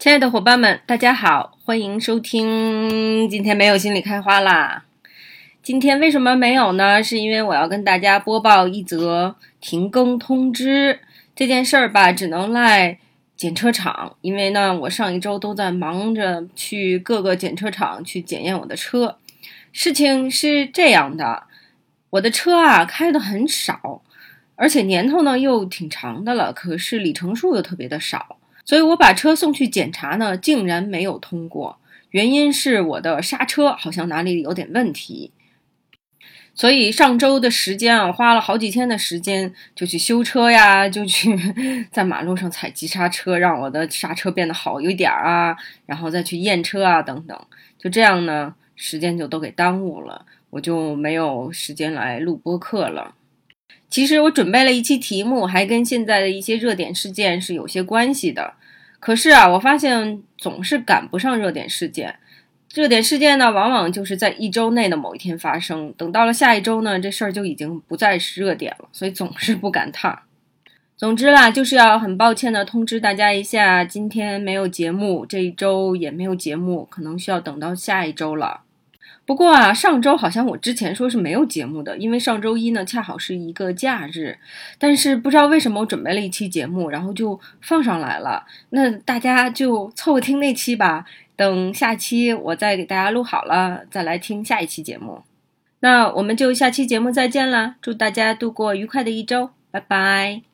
亲爱的伙伴们，大家好，欢迎收听。今天没有心理开花啦。今天为什么没有呢？是因为我要跟大家播报一则停更通知。这件事儿吧，只能赖检车厂，因为呢，我上一周都在忙着去各个检车厂去检验我的车。事情是这样的，我的车啊开的很少，而且年头呢又挺长的了，可是里程数又特别的少。所以我把车送去检查呢，竟然没有通过。原因是我的刹车好像哪里有点问题。所以上周的时间啊，花了好几天的时间，就去修车呀，就去 在马路上踩急刹车，让我的刹车变得好一点啊，然后再去验车啊，等等。就这样呢，时间就都给耽误了，我就没有时间来录播课了。其实我准备了一期题目，还跟现在的一些热点事件是有些关系的。可是啊，我发现总是赶不上热点事件。热点事件呢，往往就是在一周内的某一天发生。等到了下一周呢，这事儿就已经不再是热点了，所以总是不赶趟。总之啦，就是要很抱歉的通知大家一下，今天没有节目，这一周也没有节目，可能需要等到下一周了。不过啊，上周好像我之前说是没有节目的，因为上周一呢恰好是一个假日。但是不知道为什么我准备了一期节目，然后就放上来了。那大家就凑合听那期吧，等下期我再给大家录好了，再来听下一期节目。那我们就下期节目再见了，祝大家度过愉快的一周，拜拜。